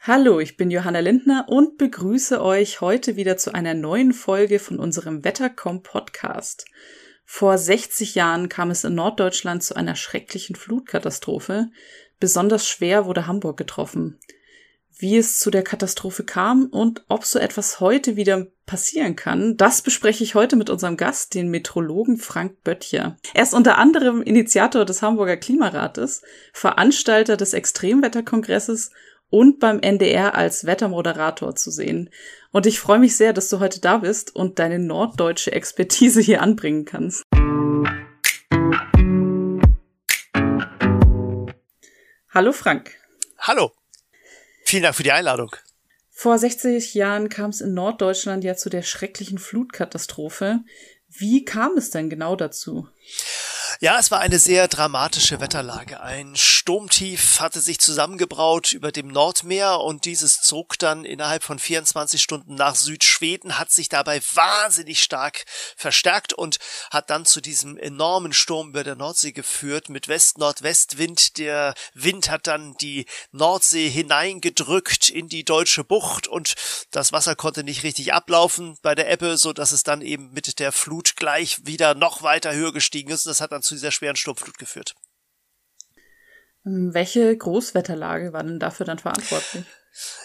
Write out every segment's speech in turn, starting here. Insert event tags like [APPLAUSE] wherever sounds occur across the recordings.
Hallo, ich bin Johanna Lindner und begrüße euch heute wieder zu einer neuen Folge von unserem Wettercom Podcast. Vor 60 Jahren kam es in Norddeutschland zu einer schrecklichen Flutkatastrophe. Besonders schwer wurde Hamburg getroffen. Wie es zu der Katastrophe kam und ob so etwas heute wieder passieren kann, das bespreche ich heute mit unserem Gast, den Metrologen Frank Böttcher. Er ist unter anderem Initiator des Hamburger Klimarates, Veranstalter des Extremwetterkongresses und beim NDR als Wettermoderator zu sehen. Und ich freue mich sehr, dass du heute da bist und deine norddeutsche Expertise hier anbringen kannst. Hallo Frank. Hallo. Vielen Dank für die Einladung. Vor 60 Jahren kam es in Norddeutschland ja zu der schrecklichen Flutkatastrophe. Wie kam es denn genau dazu? Ja, es war eine sehr dramatische Wetterlage. Ein Sturmtief hatte sich zusammengebraut über dem Nordmeer und dieses zog dann innerhalb von 24 Stunden nach Südschweden, hat sich dabei wahnsinnig stark verstärkt und hat dann zu diesem enormen Sturm über der Nordsee geführt mit West-Nordwestwind. Der Wind hat dann die Nordsee hineingedrückt in die deutsche Bucht und das Wasser konnte nicht richtig ablaufen bei der Ebbe, so dass es dann eben mit der Flut gleich wieder noch weiter höher gestiegen ist. Das hat dann zu dieser schweren Sturmflut geführt. Ähm, welche Großwetterlage war denn dafür dann verantwortlich?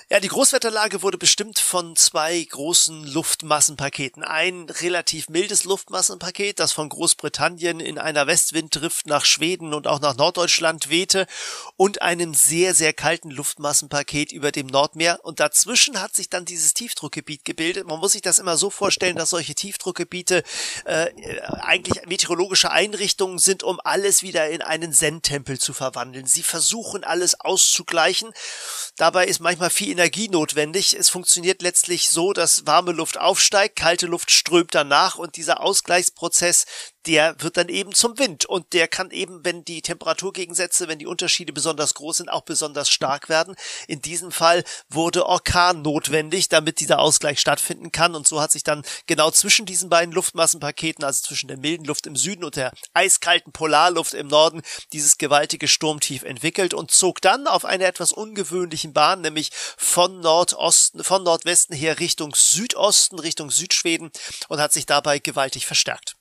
Ja, die Großwetterlage wurde bestimmt von zwei großen Luftmassenpaketen. Ein relativ mildes Luftmassenpaket, das von Großbritannien in einer Westwinddrift nach Schweden und auch nach Norddeutschland wehte und einem sehr, sehr kalten Luftmassenpaket über dem Nordmeer. Und dazwischen hat sich dann dieses Tiefdruckgebiet gebildet. Man muss sich das immer so vorstellen, dass solche Tiefdruckgebiete äh, eigentlich meteorologische Einrichtungen sind, um alles wieder in einen Zen-Tempel zu verwandeln. Sie versuchen alles auszugleichen. Dabei ist manchmal viel Energie notwendig. Es funktioniert letztlich so, dass warme Luft aufsteigt, kalte Luft strömt danach und dieser Ausgleichsprozess, der wird dann eben zum Wind und der kann eben, wenn die Temperaturgegensätze, wenn die Unterschiede besonders groß sind, auch besonders stark werden. In diesem Fall wurde Orkan notwendig, damit dieser Ausgleich stattfinden kann und so hat sich dann genau zwischen diesen beiden Luftmassenpaketen, also zwischen der milden Luft im Süden und der eiskalten Polarluft im Norden, dieses gewaltige Sturmtief entwickelt und zog dann auf einer etwas ungewöhnlichen Bahn, nämlich von Nordosten, von Nordwesten her Richtung Südosten, Richtung Südschweden und hat sich dabei gewaltig verstärkt.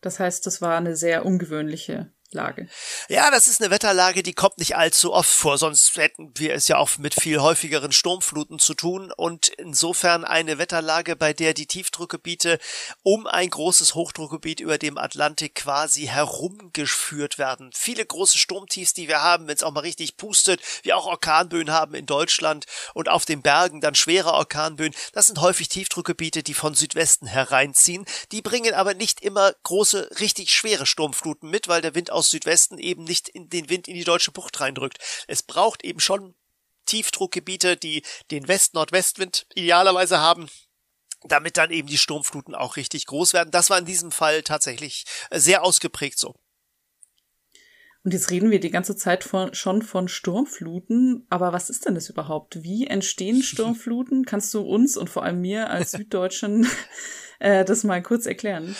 Das heißt, das war eine sehr ungewöhnliche Lage. Ja, das ist eine Wetterlage, die kommt nicht allzu oft vor, sonst hätten wir es ja auch mit viel häufigeren Sturmfluten zu tun und insofern eine Wetterlage, bei der die Tiefdruckgebiete um ein großes Hochdruckgebiet über dem Atlantik quasi herumgeführt werden. Viele große Sturmtiefs, die wir haben, wenn es auch mal richtig pustet, wir auch Orkanböen haben in Deutschland und auf den Bergen dann schwere Orkanböen, das sind häufig Tiefdruckgebiete, die von Südwesten hereinziehen. Die bringen aber nicht immer große, richtig schwere Sturmfluten mit, weil der Wind aus Südwesten eben nicht in den Wind in die deutsche Bucht reindrückt. Es braucht eben schon Tiefdruckgebiete, die den West-Nordwestwind idealerweise haben, damit dann eben die Sturmfluten auch richtig groß werden. Das war in diesem Fall tatsächlich sehr ausgeprägt so. Und jetzt reden wir die ganze Zeit von, schon von Sturmfluten. Aber was ist denn das überhaupt? Wie entstehen [LAUGHS] Sturmfluten? Kannst du uns und vor allem mir als [LAUGHS] Süddeutschen [LAUGHS] äh, das mal kurz erklären?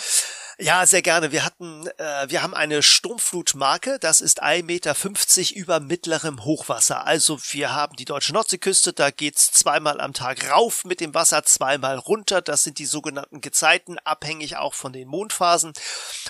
Ja, sehr gerne. Wir hatten, äh, wir haben eine Sturmflutmarke, das ist 1,50 Meter über mittlerem Hochwasser. Also wir haben die deutsche Nordseeküste, da geht's zweimal am Tag rauf mit dem Wasser, zweimal runter. Das sind die sogenannten Gezeiten, abhängig auch von den Mondphasen.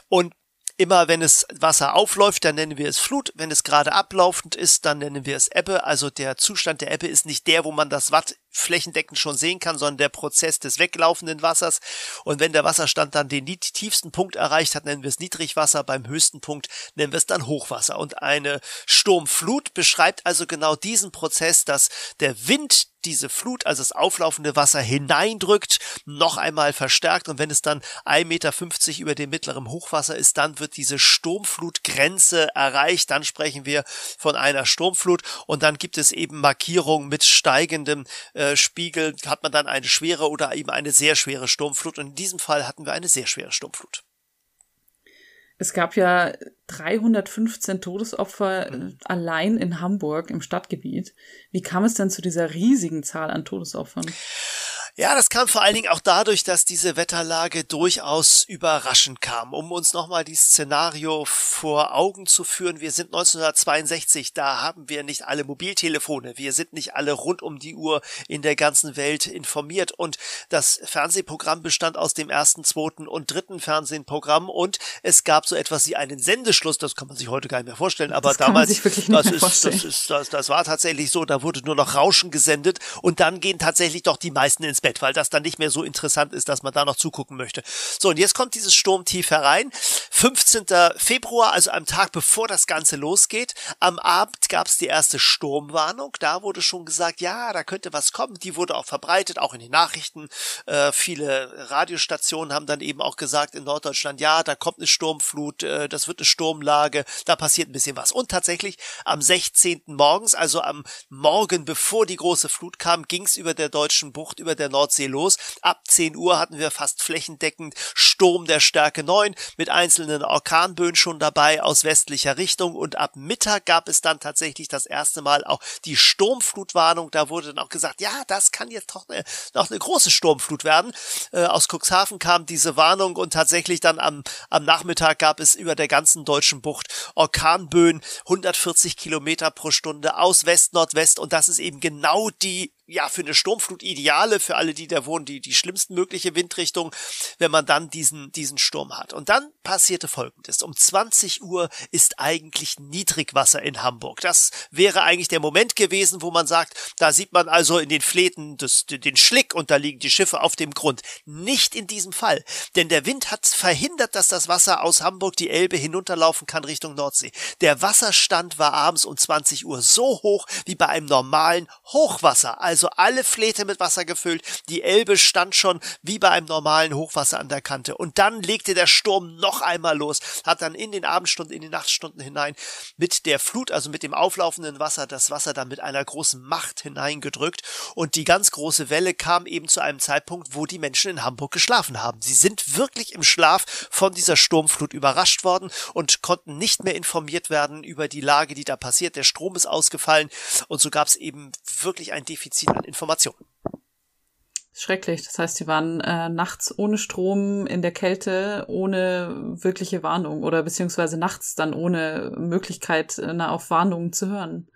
Und Immer wenn es Wasser aufläuft, dann nennen wir es Flut. Wenn es gerade ablaufend ist, dann nennen wir es Ebbe. Also der Zustand der Ebbe ist nicht der, wo man das Watt flächendeckend schon sehen kann, sondern der Prozess des weglaufenden Wassers. Und wenn der Wasserstand dann den tiefsten Punkt erreicht hat, nennen wir es Niedrigwasser. Beim höchsten Punkt nennen wir es dann Hochwasser. Und eine Sturmflut beschreibt also genau diesen Prozess, dass der Wind diese Flut, also das auflaufende Wasser hineindrückt, noch einmal verstärkt und wenn es dann 1,50 Meter über dem mittleren Hochwasser ist, dann wird diese Sturmflutgrenze erreicht, dann sprechen wir von einer Sturmflut und dann gibt es eben Markierungen mit steigendem äh, Spiegel, hat man dann eine schwere oder eben eine sehr schwere Sturmflut und in diesem Fall hatten wir eine sehr schwere Sturmflut. Es gab ja 315 Todesopfer mhm. allein in Hamburg im Stadtgebiet. Wie kam es denn zu dieser riesigen Zahl an Todesopfern? Ja, das kam vor allen Dingen auch dadurch, dass diese Wetterlage durchaus überraschend kam. Um uns nochmal die Szenario vor Augen zu führen, wir sind 1962, da haben wir nicht alle Mobiltelefone, wir sind nicht alle rund um die Uhr in der ganzen Welt informiert. Und das Fernsehprogramm bestand aus dem ersten, zweiten und dritten Fernsehprogramm. Und es gab so etwas wie einen Sendeschluss, das kann man sich heute gar nicht mehr vorstellen, aber das damals, das, ist, das, ist, das, das war tatsächlich so, da wurde nur noch Rauschen gesendet. Und dann gehen tatsächlich doch die meisten ins Bett, weil das dann nicht mehr so interessant ist, dass man da noch zugucken möchte. So, und jetzt kommt dieses Sturmtief herein. 15. Februar, also am Tag bevor das Ganze losgeht. Am Abend gab es die erste Sturmwarnung. Da wurde schon gesagt, ja, da könnte was kommen. Die wurde auch verbreitet, auch in den Nachrichten. Äh, viele Radiostationen haben dann eben auch gesagt in Norddeutschland, ja, da kommt eine Sturmflut, äh, das wird eine Sturmlage, da passiert ein bisschen was. Und tatsächlich am 16. morgens, also am Morgen bevor die große Flut kam, ging es über der deutschen Bucht, über der Nordsee los. Ab 10 Uhr hatten wir fast flächendeckend Sturm der Stärke 9 mit einzelnen Orkanböen schon dabei aus westlicher Richtung und ab Mittag gab es dann tatsächlich das erste Mal auch die Sturmflutwarnung. Da wurde dann auch gesagt, ja, das kann jetzt doch eine, noch eine große Sturmflut werden. Äh, aus Cuxhaven kam diese Warnung und tatsächlich dann am, am Nachmittag gab es über der ganzen deutschen Bucht Orkanböen 140 Kilometer pro Stunde aus West, Nordwest und das ist eben genau die ja, für eine Sturmflut ideale, für alle, die da wohnen, die, die schlimmsten mögliche Windrichtung, wenn man dann diesen, diesen Sturm hat. Und dann passierte Folgendes. Um 20 Uhr ist eigentlich Niedrigwasser in Hamburg. Das wäre eigentlich der Moment gewesen, wo man sagt, da sieht man also in den Fläten des, den Schlick und da liegen die Schiffe auf dem Grund. Nicht in diesem Fall. Denn der Wind hat verhindert, dass das Wasser aus Hamburg die Elbe hinunterlaufen kann Richtung Nordsee. Der Wasserstand war abends um 20 Uhr so hoch wie bei einem normalen Hochwasser. Also also alle Fläche mit Wasser gefüllt. Die Elbe stand schon wie bei einem normalen Hochwasser an der Kante. Und dann legte der Sturm noch einmal los, hat dann in den Abendstunden, in die Nachtstunden hinein mit der Flut, also mit dem auflaufenden Wasser, das Wasser dann mit einer großen Macht hineingedrückt. Und die ganz große Welle kam eben zu einem Zeitpunkt, wo die Menschen in Hamburg geschlafen haben. Sie sind wirklich im Schlaf von dieser Sturmflut überrascht worden und konnten nicht mehr informiert werden über die Lage, die da passiert. Der Strom ist ausgefallen und so gab es eben wirklich ein Defizit an Informationen. Schrecklich. Das heißt, sie waren äh, nachts ohne Strom, in der Kälte, ohne wirkliche Warnung oder beziehungsweise nachts dann ohne Möglichkeit, äh, auf Warnungen zu hören.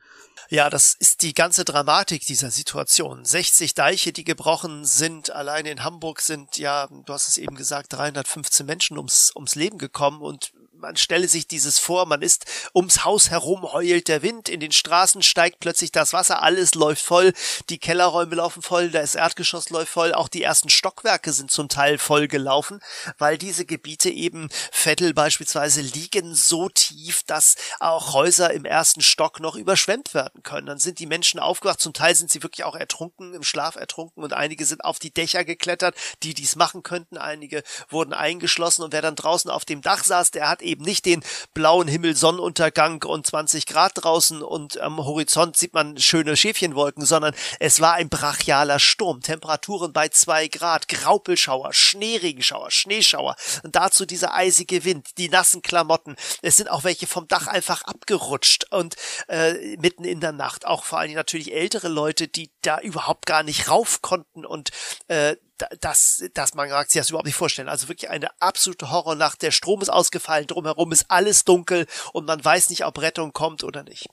Ja, das ist die ganze Dramatik dieser Situation. 60 Deiche, die gebrochen sind, allein in Hamburg sind ja, du hast es eben gesagt, 315 Menschen ums, ums Leben gekommen und man stelle sich dieses vor, man ist ums Haus herum, heult der Wind, in den Straßen steigt plötzlich das Wasser, alles läuft voll, die Kellerräume laufen voll, das Erdgeschoss läuft voll, auch die ersten Stockwerke sind zum Teil voll gelaufen, weil diese Gebiete eben, Vettel beispielsweise, liegen so tief, dass auch Häuser im ersten Stock noch überschwemmt werden können. Dann sind die Menschen aufgewacht, zum Teil sind sie wirklich auch ertrunken, im Schlaf ertrunken und einige sind auf die Dächer geklettert, die dies machen könnten, einige wurden eingeschlossen und wer dann draußen auf dem Dach saß, der hat eben nicht den blauen Himmel, Sonnenuntergang und 20 Grad draußen und am Horizont sieht man schöne Schäfchenwolken, sondern es war ein brachialer Sturm. Temperaturen bei zwei Grad, Graupelschauer, Schneeregenschauer, Schneeschauer und dazu dieser eisige Wind, die nassen Klamotten. Es sind auch welche vom Dach einfach abgerutscht und äh, mitten in der Nacht. Auch vor allem natürlich ältere Leute, die da überhaupt gar nicht rauf konnten und äh, das, das man mag sich das überhaupt nicht vorstellen. Also wirklich eine absolute Horrornacht. Der Strom ist ausgefallen, drumherum ist alles dunkel und man weiß nicht, ob Rettung kommt oder nicht.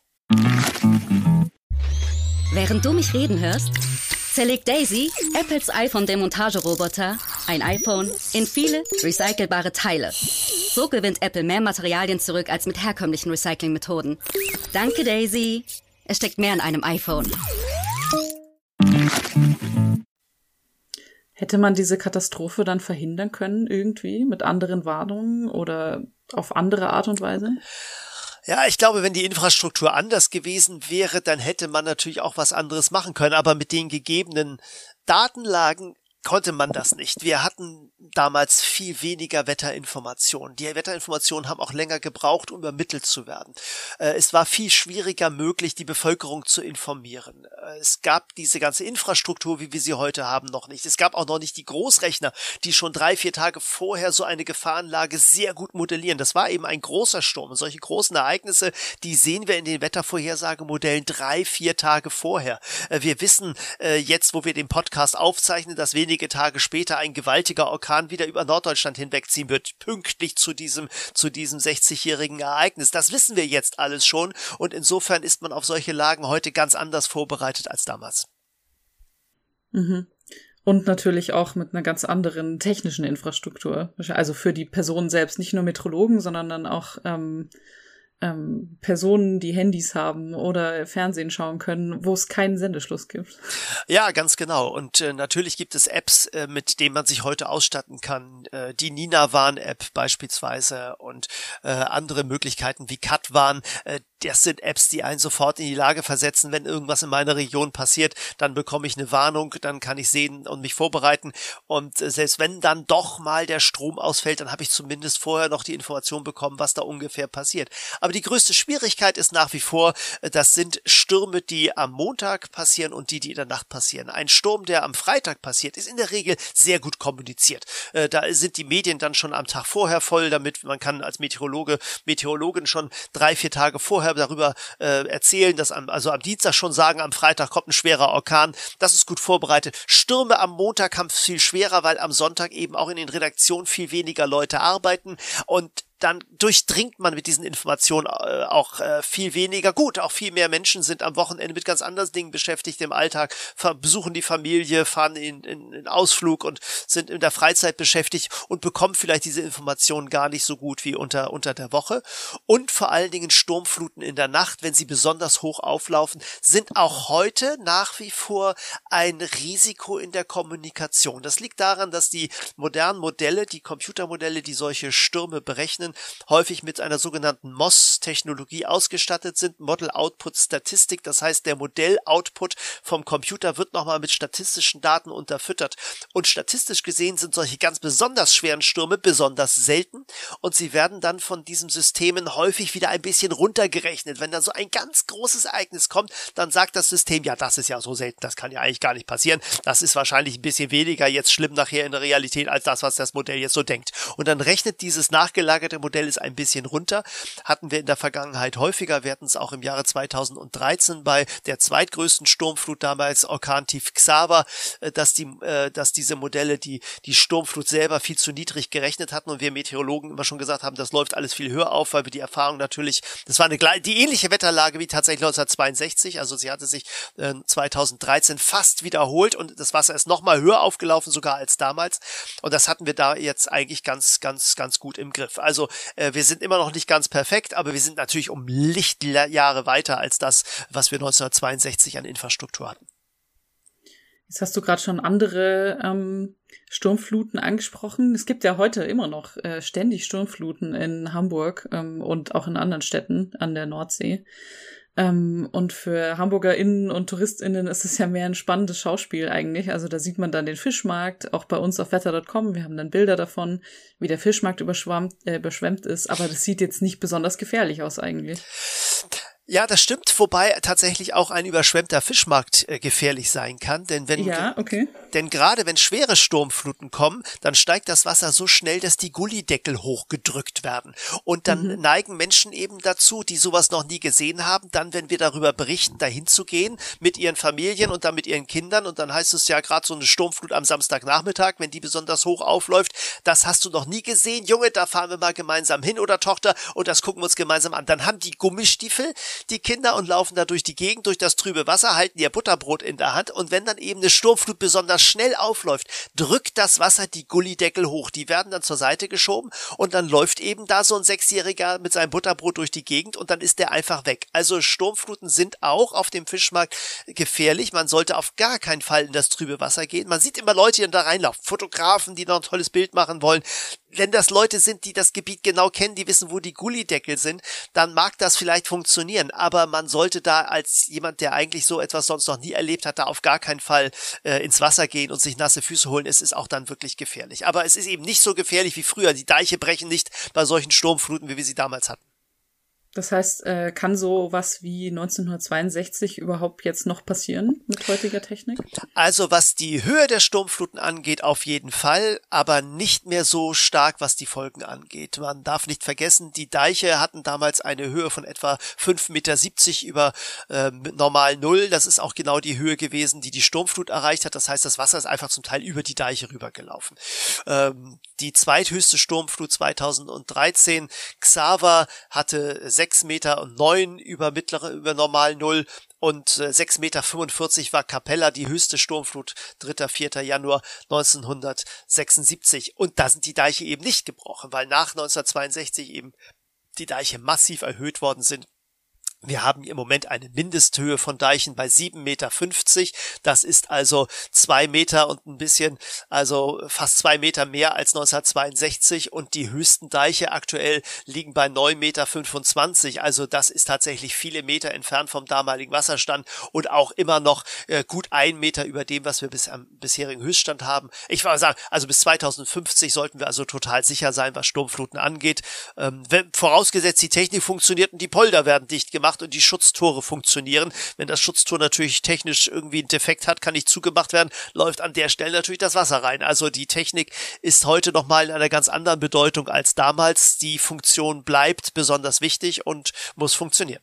Während du mich reden hörst, zerlegt Daisy, Apples iPhone-Demontageroboter, ein iPhone in viele recycelbare Teile. So gewinnt Apple mehr Materialien zurück als mit herkömmlichen Recyclingmethoden. Danke, Daisy. Es steckt mehr in einem iPhone. Hätte man diese Katastrophe dann verhindern können, irgendwie, mit anderen Warnungen oder auf andere Art und Weise? Ja, ich glaube, wenn die Infrastruktur anders gewesen wäre, dann hätte man natürlich auch was anderes machen können. Aber mit den gegebenen Datenlagen konnte man das nicht. Wir hatten damals viel weniger Wetterinformationen. Die Wetterinformationen haben auch länger gebraucht, um übermittelt zu werden. Äh, es war viel schwieriger möglich, die Bevölkerung zu informieren. Äh, es gab diese ganze Infrastruktur, wie wir sie heute haben, noch nicht. Es gab auch noch nicht die Großrechner, die schon drei, vier Tage vorher so eine Gefahrenlage sehr gut modellieren. Das war eben ein großer Sturm. Und solche großen Ereignisse, die sehen wir in den Wettervorhersagemodellen drei, vier Tage vorher. Äh, wir wissen jetzt, wo wir den Podcast aufzeichnen, dass wenige Tage später ein gewaltiger Orkan wieder über Norddeutschland hinwegziehen wird, pünktlich zu diesem, zu diesem 60-jährigen Ereignis. Das wissen wir jetzt alles schon und insofern ist man auf solche Lagen heute ganz anders vorbereitet als damals. Mhm. Und natürlich auch mit einer ganz anderen technischen Infrastruktur. Also für die Personen selbst, nicht nur Metrologen, sondern dann auch ähm, ähm, Personen, die Handys haben oder Fernsehen schauen können, wo es keinen Sendeschluss gibt. Ja, ganz genau. Und äh, natürlich gibt es Apps, äh, mit denen man sich heute ausstatten kann. Äh, die Nina-Warn-App beispielsweise und äh, andere Möglichkeiten wie Katwarn. Äh, das sind Apps, die einen sofort in die Lage versetzen, wenn irgendwas in meiner Region passiert, dann bekomme ich eine Warnung, dann kann ich sehen und mich vorbereiten. Und äh, selbst wenn dann doch mal der Strom ausfällt, dann habe ich zumindest vorher noch die Information bekommen, was da ungefähr passiert. Aber die größte Schwierigkeit ist nach wie vor, äh, das sind Stürme, die am Montag passieren und die, die in der Nacht passieren. Ein Sturm, der am Freitag passiert, ist in der Regel sehr gut kommuniziert. Äh, da sind die Medien dann schon am Tag vorher voll, damit man kann als Meteorologe, Meteorologin schon drei, vier Tage vorher darüber äh, erzählen, dass am, also am Dienstag schon sagen, am Freitag kommt ein schwerer Orkan. Das ist gut vorbereitet. Stürme am Montag haben viel schwerer, weil am Sonntag eben auch in den Redaktionen viel weniger Leute arbeiten und dann durchdringt man mit diesen Informationen äh, auch äh, viel weniger. Gut, auch viel mehr Menschen sind am Wochenende mit ganz anderen Dingen beschäftigt im Alltag, besuchen die Familie, fahren in, in, in Ausflug und sind in der Freizeit beschäftigt und bekommen vielleicht diese Informationen gar nicht so gut wie unter, unter der Woche. Und vor allen Dingen Sturmfluten in der Nacht, wenn sie besonders hoch auflaufen, sind auch heute nach wie vor ein Risiko in der Kommunikation. Das liegt daran, dass die modernen Modelle, die Computermodelle, die solche Stürme berechnen, häufig mit einer sogenannten MOS-Technologie ausgestattet sind, Model Output Statistik. Das heißt, der Modell-Output vom Computer wird nochmal mit statistischen Daten unterfüttert. Und statistisch gesehen sind solche ganz besonders schweren Stürme besonders selten und sie werden dann von diesen Systemen häufig wieder ein bisschen runtergerechnet. Wenn dann so ein ganz großes Ereignis kommt, dann sagt das System, ja, das ist ja so selten, das kann ja eigentlich gar nicht passieren. Das ist wahrscheinlich ein bisschen weniger jetzt schlimm nachher in der Realität als das, was das Modell jetzt so denkt. Und dann rechnet dieses nachgelagerte Modell ist ein bisschen runter. Hatten wir in der Vergangenheit häufiger. Wir hatten es auch im Jahre 2013 bei der zweitgrößten Sturmflut damals, Orkan Tief Xaver, äh, dass die, äh, dass diese Modelle die, die Sturmflut selber viel zu niedrig gerechnet hatten und wir Meteorologen immer schon gesagt haben, das läuft alles viel höher auf, weil wir die Erfahrung natürlich, das war eine die ähnliche Wetterlage wie tatsächlich 1962, also sie hatte sich 2013 äh, fast wiederholt und das Wasser ist nochmal höher aufgelaufen sogar als damals und das hatten wir da jetzt eigentlich ganz, ganz, ganz gut im Griff. Also äh, wir sind immer noch nicht ganz perfekt, aber wir sind natürlich um Lichtjahre weiter als das, was wir 1962 an Infrastruktur hatten. Jetzt hast du gerade schon andere ähm, Sturmfluten angesprochen. Es gibt ja heute immer noch äh, ständig Sturmfluten in Hamburg ähm, und auch in anderen Städten an der Nordsee. Ähm, und für HamburgerInnen und TouristInnen ist es ja mehr ein spannendes Schauspiel eigentlich. Also da sieht man dann den Fischmarkt, auch bei uns auf wetter.com. Wir haben dann Bilder davon, wie der Fischmarkt überschwemmt, äh, überschwemmt ist. Aber das sieht jetzt nicht besonders gefährlich aus eigentlich. Ja, das stimmt, wobei tatsächlich auch ein überschwemmter Fischmarkt äh, gefährlich sein kann, denn wenn ja, okay. denn gerade wenn schwere Sturmfluten kommen, dann steigt das Wasser so schnell, dass die Gullideckel hochgedrückt werden und dann mhm. neigen Menschen eben dazu, die sowas noch nie gesehen haben, dann wenn wir darüber berichten, dahin zu gehen mit ihren Familien und dann mit ihren Kindern und dann heißt es ja gerade so eine Sturmflut am Samstagnachmittag, wenn die besonders hoch aufläuft, das hast du noch nie gesehen, Junge, da fahren wir mal gemeinsam hin oder Tochter und das gucken wir uns gemeinsam an. Dann haben die Gummistiefel die Kinder und laufen da durch die Gegend, durch das trübe Wasser, halten ihr Butterbrot in der Hand und wenn dann eben eine Sturmflut besonders schnell aufläuft, drückt das Wasser die Gullideckel hoch. Die werden dann zur Seite geschoben und dann läuft eben da so ein Sechsjähriger mit seinem Butterbrot durch die Gegend und dann ist der einfach weg. Also Sturmfluten sind auch auf dem Fischmarkt gefährlich. Man sollte auf gar keinen Fall in das trübe Wasser gehen. Man sieht immer Leute, die da reinlaufen. Fotografen, die noch ein tolles Bild machen wollen wenn das Leute sind, die das Gebiet genau kennen, die wissen, wo die Gullideckel sind, dann mag das vielleicht funktionieren. Aber man sollte da als jemand, der eigentlich so etwas sonst noch nie erlebt hat, da auf gar keinen Fall äh, ins Wasser gehen gehen und sich nasse Füße holen, es ist auch dann wirklich gefährlich. Aber es ist eben nicht so gefährlich wie früher. Die Deiche brechen nicht bei solchen Sturmfluten, wie wir sie damals hatten. Das heißt, äh, kann so was wie 1962 überhaupt jetzt noch passieren mit heutiger Technik? Also was die Höhe der Sturmfluten angeht, auf jeden Fall, aber nicht mehr so stark, was die Folgen angeht. Man darf nicht vergessen, die Deiche hatten damals eine Höhe von etwa 5,70 Meter über äh, normal Null. Das ist auch genau die Höhe gewesen, die die Sturmflut erreicht hat. Das heißt, das Wasser ist einfach zum Teil über die Deiche rübergelaufen. Ähm, die zweithöchste Sturmflut 2013, Xaver, hatte sechs Meter und neun über mittlere, über normal Null und äh, 6,45 Meter war Capella die höchste Sturmflut 3. 4. Januar 1976. Und da sind die Deiche eben nicht gebrochen, weil nach 1962 eben die Deiche massiv erhöht worden sind wir haben im Moment eine Mindesthöhe von Deichen bei 7,50 Meter. Das ist also zwei Meter und ein bisschen, also fast zwei Meter mehr als 1962 und die höchsten Deiche aktuell liegen bei 9,25 Meter. Also das ist tatsächlich viele Meter entfernt vom damaligen Wasserstand und auch immer noch äh, gut ein Meter über dem, was wir bis am bisherigen Höchststand haben. Ich würde sagen, also bis 2050 sollten wir also total sicher sein, was Sturmfluten angeht. Ähm, wenn, vorausgesetzt die Technik funktioniert und die Polder werden dicht gemacht gemacht und die Schutztore funktionieren. Wenn das Schutztor natürlich technisch irgendwie einen Defekt hat, kann nicht zugemacht werden, läuft an der Stelle natürlich das Wasser rein. Also die Technik ist heute nochmal in einer ganz anderen Bedeutung als damals. Die Funktion bleibt besonders wichtig und muss funktionieren.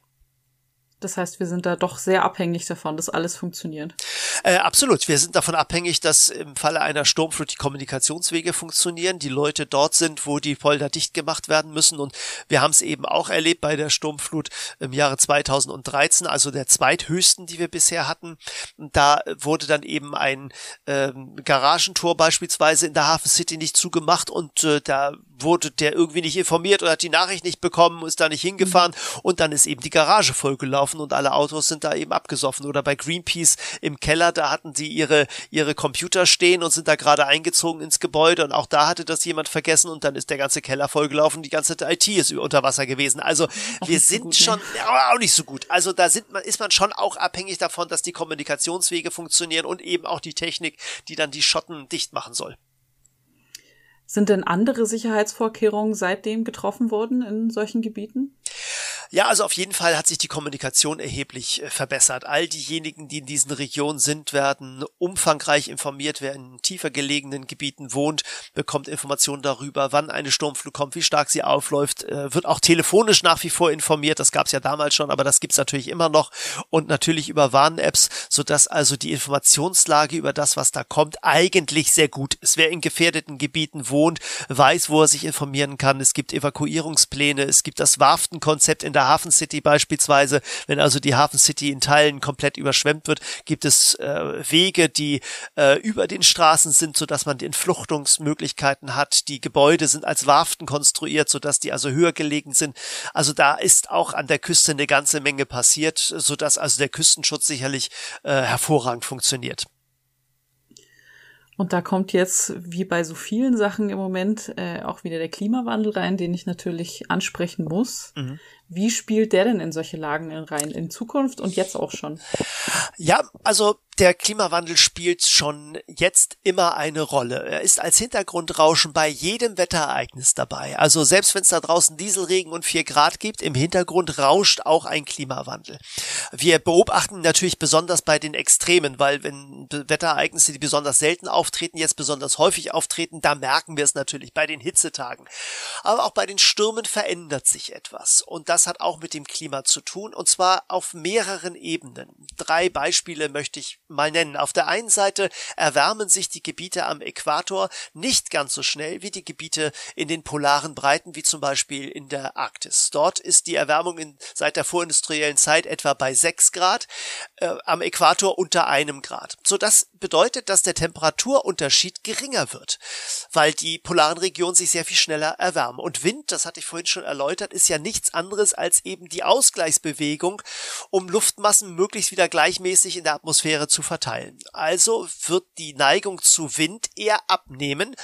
Das heißt, wir sind da doch sehr abhängig davon, dass alles funktioniert. Äh, absolut. Wir sind davon abhängig, dass im Falle einer Sturmflut die Kommunikationswege funktionieren, die Leute dort sind, wo die Polder dicht gemacht werden müssen. Und wir haben es eben auch erlebt bei der Sturmflut im Jahre 2013, also der zweithöchsten, die wir bisher hatten. Da wurde dann eben ein ähm, Garagentor beispielsweise in der Hafen City nicht zugemacht und äh, da wurde der irgendwie nicht informiert oder hat die Nachricht nicht bekommen, ist da nicht hingefahren mhm. und dann ist eben die Garage vollgelaufen gelaufen und alle Autos sind da eben abgesoffen. Oder bei Greenpeace im Keller, da hatten sie ihre, ihre Computer stehen und sind da gerade eingezogen ins Gebäude und auch da hatte das jemand vergessen und dann ist der ganze Keller vollgelaufen, die ganze IT ist unter Wasser gewesen. Also wir sind so gut, schon, ne? auch nicht so gut. Also da sind man, ist man schon auch abhängig davon, dass die Kommunikationswege funktionieren und eben auch die Technik, die dann die Schotten dicht machen soll. Sind denn andere Sicherheitsvorkehrungen seitdem getroffen worden in solchen Gebieten? Ja, also auf jeden Fall hat sich die Kommunikation erheblich äh, verbessert. All diejenigen, die in diesen Regionen sind, werden umfangreich informiert. Wer in tiefer gelegenen Gebieten wohnt, bekommt Informationen darüber, wann eine Sturmflut kommt, wie stark sie aufläuft, äh, wird auch telefonisch nach wie vor informiert. Das gab es ja damals schon, aber das gibt's natürlich immer noch. Und natürlich über Warn-Apps, sodass also die Informationslage über das, was da kommt, eigentlich sehr gut ist. Wer in gefährdeten Gebieten wohnt, weiß, wo er sich informieren kann. Es gibt Evakuierungspläne, es gibt das Warftenkonzept in der der Hafen City beispielsweise, wenn also die Hafen City in Teilen komplett überschwemmt wird, gibt es äh, Wege, die äh, über den Straßen sind, so dass man die Entfluchtungsmöglichkeiten hat. Die Gebäude sind als Warften konstruiert, so dass die also höher gelegen sind. Also da ist auch an der Küste eine ganze Menge passiert, so dass also der Küstenschutz sicherlich äh, hervorragend funktioniert. Und da kommt jetzt, wie bei so vielen Sachen im Moment, äh, auch wieder der Klimawandel rein, den ich natürlich ansprechen muss. Mhm. Wie spielt der denn in solche Lagen rein? In Zukunft und jetzt auch schon? Ja, also der Klimawandel spielt schon jetzt immer eine Rolle. Er ist als Hintergrundrauschen bei jedem Wetterereignis dabei. Also selbst wenn es da draußen Dieselregen und vier Grad gibt, im Hintergrund rauscht auch ein Klimawandel. Wir beobachten natürlich besonders bei den Extremen, weil wenn Wetterereignisse, die besonders selten auftreten, jetzt besonders häufig auftreten, da merken wir es natürlich bei den Hitzetagen. Aber auch bei den Stürmen verändert sich etwas. Und das hat auch mit dem Klima zu tun, und zwar auf mehreren Ebenen. Drei Beispiele möchte ich mal nennen. Auf der einen Seite erwärmen sich die Gebiete am Äquator nicht ganz so schnell wie die Gebiete in den polaren Breiten, wie zum Beispiel in der Arktis. Dort ist die Erwärmung in, seit der vorindustriellen Zeit etwa bei 6 Grad, äh, am Äquator unter einem Grad. So das bedeutet, dass der Temperaturunterschied geringer wird, weil die polaren Regionen sich sehr viel schneller erwärmen. Und Wind, das hatte ich vorhin schon erläutert, ist ja nichts anderes anderes als eben die Ausgleichsbewegung, um Luftmassen möglichst wieder gleichmäßig in der Atmosphäre zu verteilen. Also wird die Neigung zu Wind eher abnehmen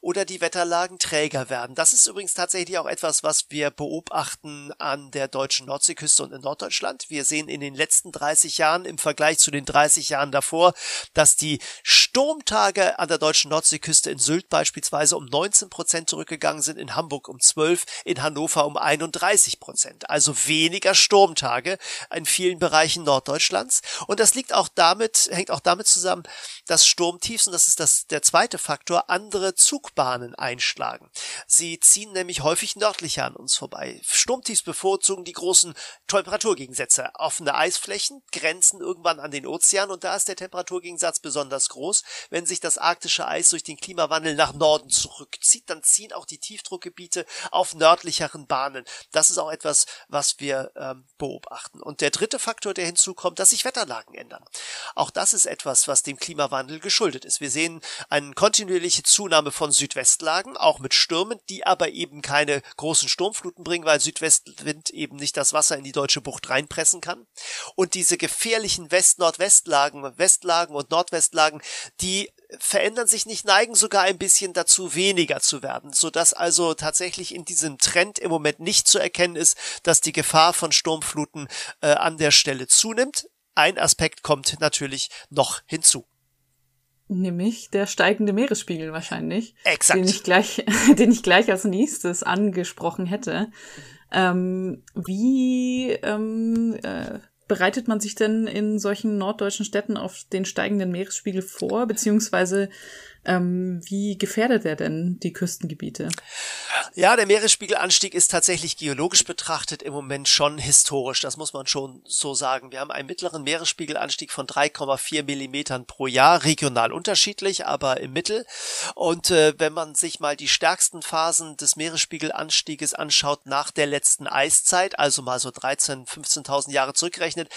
oder die Wetterlagen träger werden. Das ist übrigens tatsächlich auch etwas, was wir beobachten an der deutschen Nordseeküste und in Norddeutschland. Wir sehen in den letzten 30 Jahren im Vergleich zu den 30 Jahren davor, dass die Sturmtage an der deutschen Nordseeküste in Sylt beispielsweise um 19 Prozent zurückgegangen sind, in Hamburg um 12, in Hannover um 31 Prozent. Also weniger Sturmtage in vielen Bereichen Norddeutschlands. Und das liegt auch damit, hängt auch damit zusammen, dass Sturmtiefs, und das ist das, der zweite Faktor, andere Zugbahnen einschlagen. Sie ziehen nämlich häufig nördlicher an uns vorbei. Sturmtiefs bevorzugen die großen Temperaturgegensätze. Offene Eisflächen grenzen irgendwann an den Ozean und da ist der Temperaturgegensatz besonders groß. Wenn sich das arktische Eis durch den Klimawandel nach Norden zurückzieht, dann ziehen auch die Tiefdruckgebiete auf nördlicheren Bahnen. Das ist auch etwas, was wir ähm, beobachten. Und der dritte Faktor, der hinzukommt, dass sich Wetterlagen ändern. Auch das ist etwas, was dem Klimawandel geschuldet ist. Wir sehen eine kontinuierliche Zunahme von Südwestlagen, auch mit Stürmen, die aber eben keine großen Sturmfluten bringen, weil Südwestwind eben nicht das Wasser in die deutsche Bucht reinpressen kann. Und diese gefährlichen West-Nordwestlagen, Westlagen und Nordwestlagen, die verändern sich nicht, neigen sogar ein bisschen dazu, weniger zu werden, so dass also tatsächlich in diesem Trend im Moment nicht zu erkennen ist, dass die Gefahr von Sturmfluten äh, an der Stelle zunimmt. Ein Aspekt kommt natürlich noch hinzu. Nämlich der steigende Meeresspiegel wahrscheinlich. Exakt. Den ich gleich, [LAUGHS] den ich gleich als nächstes angesprochen hätte. Ähm, wie ähm, äh, bereitet man sich denn in solchen norddeutschen Städten auf den steigenden Meeresspiegel vor, beziehungsweise ähm, wie gefährdet er denn die Küstengebiete? Ja, der Meeresspiegelanstieg ist tatsächlich geologisch betrachtet im Moment schon historisch. Das muss man schon so sagen. Wir haben einen mittleren Meeresspiegelanstieg von 3,4 Millimetern pro Jahr, regional unterschiedlich, aber im Mittel. Und äh, wenn man sich mal die stärksten Phasen des Meeresspiegelanstieges anschaut nach der letzten Eiszeit, also mal so 13, 15.000 Jahre zurückgerechnet,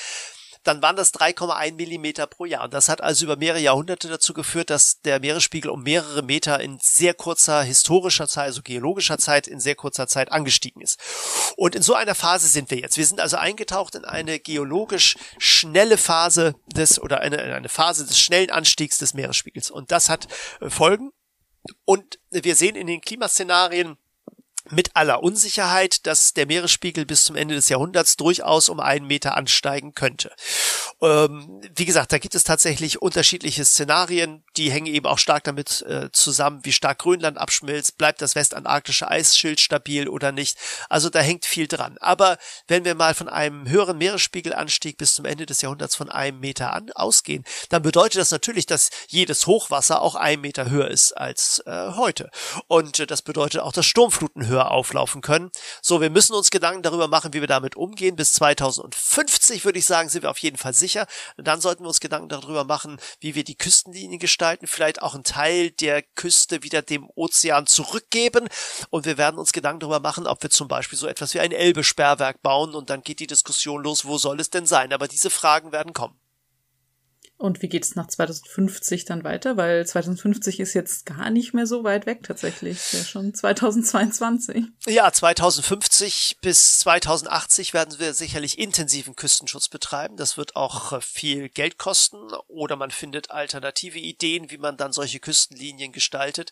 dann waren das 3,1 Millimeter pro Jahr. Und das hat also über mehrere Jahrhunderte dazu geführt, dass der Meeresspiegel um mehrere Meter in sehr kurzer historischer Zeit, also geologischer Zeit, in sehr kurzer Zeit angestiegen ist. Und in so einer Phase sind wir jetzt. Wir sind also eingetaucht in eine geologisch schnelle Phase des, oder eine, eine Phase des schnellen Anstiegs des Meeresspiegels. Und das hat äh, Folgen. Und wir sehen in den Klimaszenarien, mit aller Unsicherheit, dass der Meeresspiegel bis zum Ende des Jahrhunderts durchaus um einen Meter ansteigen könnte. Ähm, wie gesagt, da gibt es tatsächlich unterschiedliche Szenarien, die hängen eben auch stark damit äh, zusammen, wie stark Grönland abschmilzt, bleibt das westantarktische Eisschild stabil oder nicht. Also da hängt viel dran. Aber wenn wir mal von einem höheren Meeresspiegelanstieg bis zum Ende des Jahrhunderts von einem Meter an ausgehen, dann bedeutet das natürlich, dass jedes Hochwasser auch ein Meter höher ist als äh, heute. Und äh, das bedeutet auch, dass Sturmfluten höher höher auflaufen können. So, wir müssen uns Gedanken darüber machen, wie wir damit umgehen. Bis 2050 würde ich sagen, sind wir auf jeden Fall sicher. Dann sollten wir uns Gedanken darüber machen, wie wir die Küstenlinien gestalten, vielleicht auch einen Teil der Küste wieder dem Ozean zurückgeben. Und wir werden uns Gedanken darüber machen, ob wir zum Beispiel so etwas wie ein Elbe-Sperrwerk bauen. Und dann geht die Diskussion los, wo soll es denn sein? Aber diese Fragen werden kommen. Und wie geht's nach 2050 dann weiter? Weil 2050 ist jetzt gar nicht mehr so weit weg tatsächlich. Ja, schon 2022. Ja, 2050 bis 2080 werden wir sicherlich intensiven Küstenschutz betreiben. Das wird auch äh, viel Geld kosten oder man findet alternative Ideen, wie man dann solche Küstenlinien gestaltet.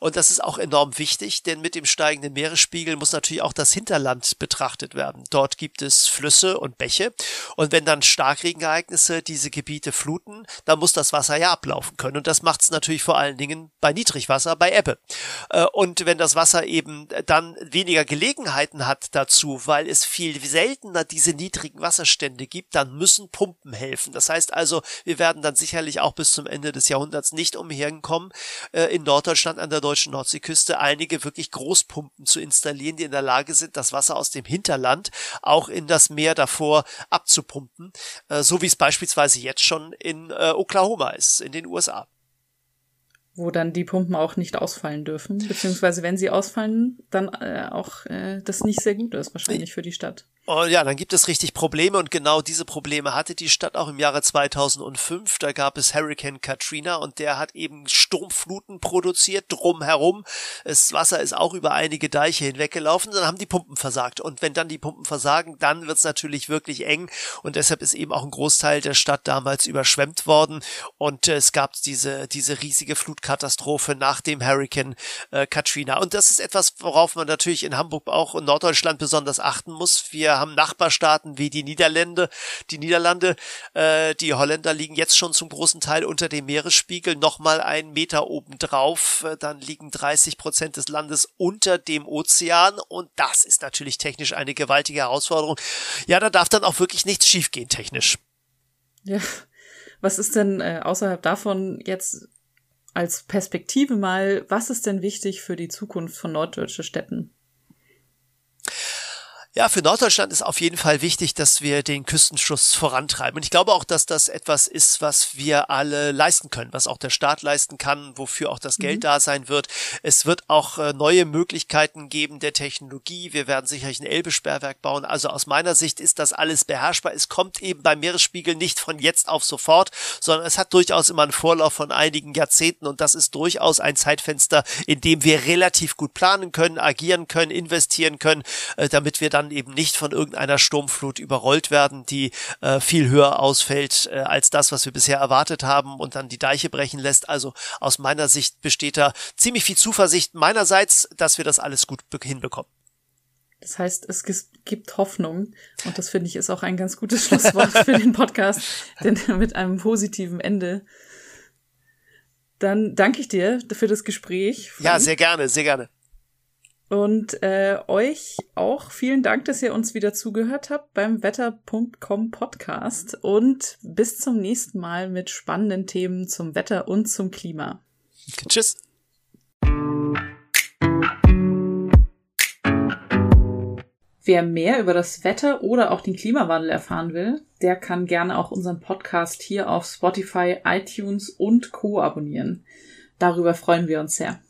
Und das ist auch enorm wichtig, denn mit dem steigenden Meeresspiegel muss natürlich auch das Hinterland betrachtet werden. Dort gibt es Flüsse und Bäche. Und wenn dann Starkregenereignisse diese Gebiete fluten, Minuten, dann muss das Wasser ja ablaufen können. Und das macht es natürlich vor allen Dingen bei Niedrigwasser, bei Ebbe. Äh, und wenn das Wasser eben dann weniger Gelegenheiten hat dazu, weil es viel seltener diese niedrigen Wasserstände gibt, dann müssen Pumpen helfen. Das heißt also, wir werden dann sicherlich auch bis zum Ende des Jahrhunderts nicht umherkommen, äh, in Norddeutschland an der deutschen Nordseeküste einige wirklich Großpumpen zu installieren, die in der Lage sind, das Wasser aus dem Hinterland auch in das Meer davor abzupumpen, äh, so wie es beispielsweise jetzt schon in in äh, Oklahoma ist, in den USA. Wo dann die Pumpen auch nicht ausfallen dürfen, beziehungsweise wenn sie ausfallen, dann äh, auch äh, das nicht sehr gut ist wahrscheinlich für die Stadt. Und ja, dann gibt es richtig Probleme und genau diese Probleme hatte die Stadt auch im Jahre 2005. Da gab es Hurricane Katrina und der hat eben Sturmfluten produziert drumherum. Das Wasser ist auch über einige Deiche hinweggelaufen. Dann haben die Pumpen versagt. Und wenn dann die Pumpen versagen, dann wird es natürlich wirklich eng. Und deshalb ist eben auch ein Großteil der Stadt damals überschwemmt worden. Und äh, es gab diese, diese riesige Flutkatastrophe nach dem Hurricane äh, Katrina. Und das ist etwas, worauf man natürlich in Hamburg auch in Norddeutschland besonders achten muss. Wir haben Nachbarstaaten wie die Niederlande. Die Niederlande, äh, die Holländer liegen jetzt schon zum großen Teil unter dem Meeresspiegel, nochmal einen Meter obendrauf. Äh, dann liegen 30 Prozent des Landes unter dem Ozean und das ist natürlich technisch eine gewaltige Herausforderung. Ja, da darf dann auch wirklich nichts schiefgehen technisch. Ja, was ist denn äh, außerhalb davon jetzt als Perspektive mal, was ist denn wichtig für die Zukunft von norddeutsche Städten? Ja, für Norddeutschland ist auf jeden Fall wichtig, dass wir den Küstenschutz vorantreiben. Und ich glaube auch, dass das etwas ist, was wir alle leisten können, was auch der Staat leisten kann, wofür auch das Geld mhm. da sein wird. Es wird auch äh, neue Möglichkeiten geben der Technologie. Wir werden sicherlich ein Elbe-Sperrwerk bauen. Also aus meiner Sicht ist das alles beherrschbar. Es kommt eben beim Meeresspiegel nicht von jetzt auf sofort, sondern es hat durchaus immer einen Vorlauf von einigen Jahrzehnten und das ist durchaus ein Zeitfenster, in dem wir relativ gut planen können, agieren können, investieren können, äh, damit wir dann dann eben nicht von irgendeiner Sturmflut überrollt werden, die äh, viel höher ausfällt äh, als das, was wir bisher erwartet haben und dann die Deiche brechen lässt. Also aus meiner Sicht besteht da ziemlich viel Zuversicht meinerseits, dass wir das alles gut hinbekommen. Das heißt, es gibt Hoffnung und das finde ich ist auch ein ganz gutes Schlusswort für den Podcast, [LAUGHS] denn mit einem positiven Ende. Dann danke ich dir für das Gespräch. Frank. Ja, sehr gerne, sehr gerne. Und äh, euch auch vielen Dank, dass ihr uns wieder zugehört habt beim Wetter.com Podcast. Und bis zum nächsten Mal mit spannenden Themen zum Wetter und zum Klima. Tschüss. Wer mehr über das Wetter oder auch den Klimawandel erfahren will, der kann gerne auch unseren Podcast hier auf Spotify, iTunes und Co abonnieren. Darüber freuen wir uns sehr.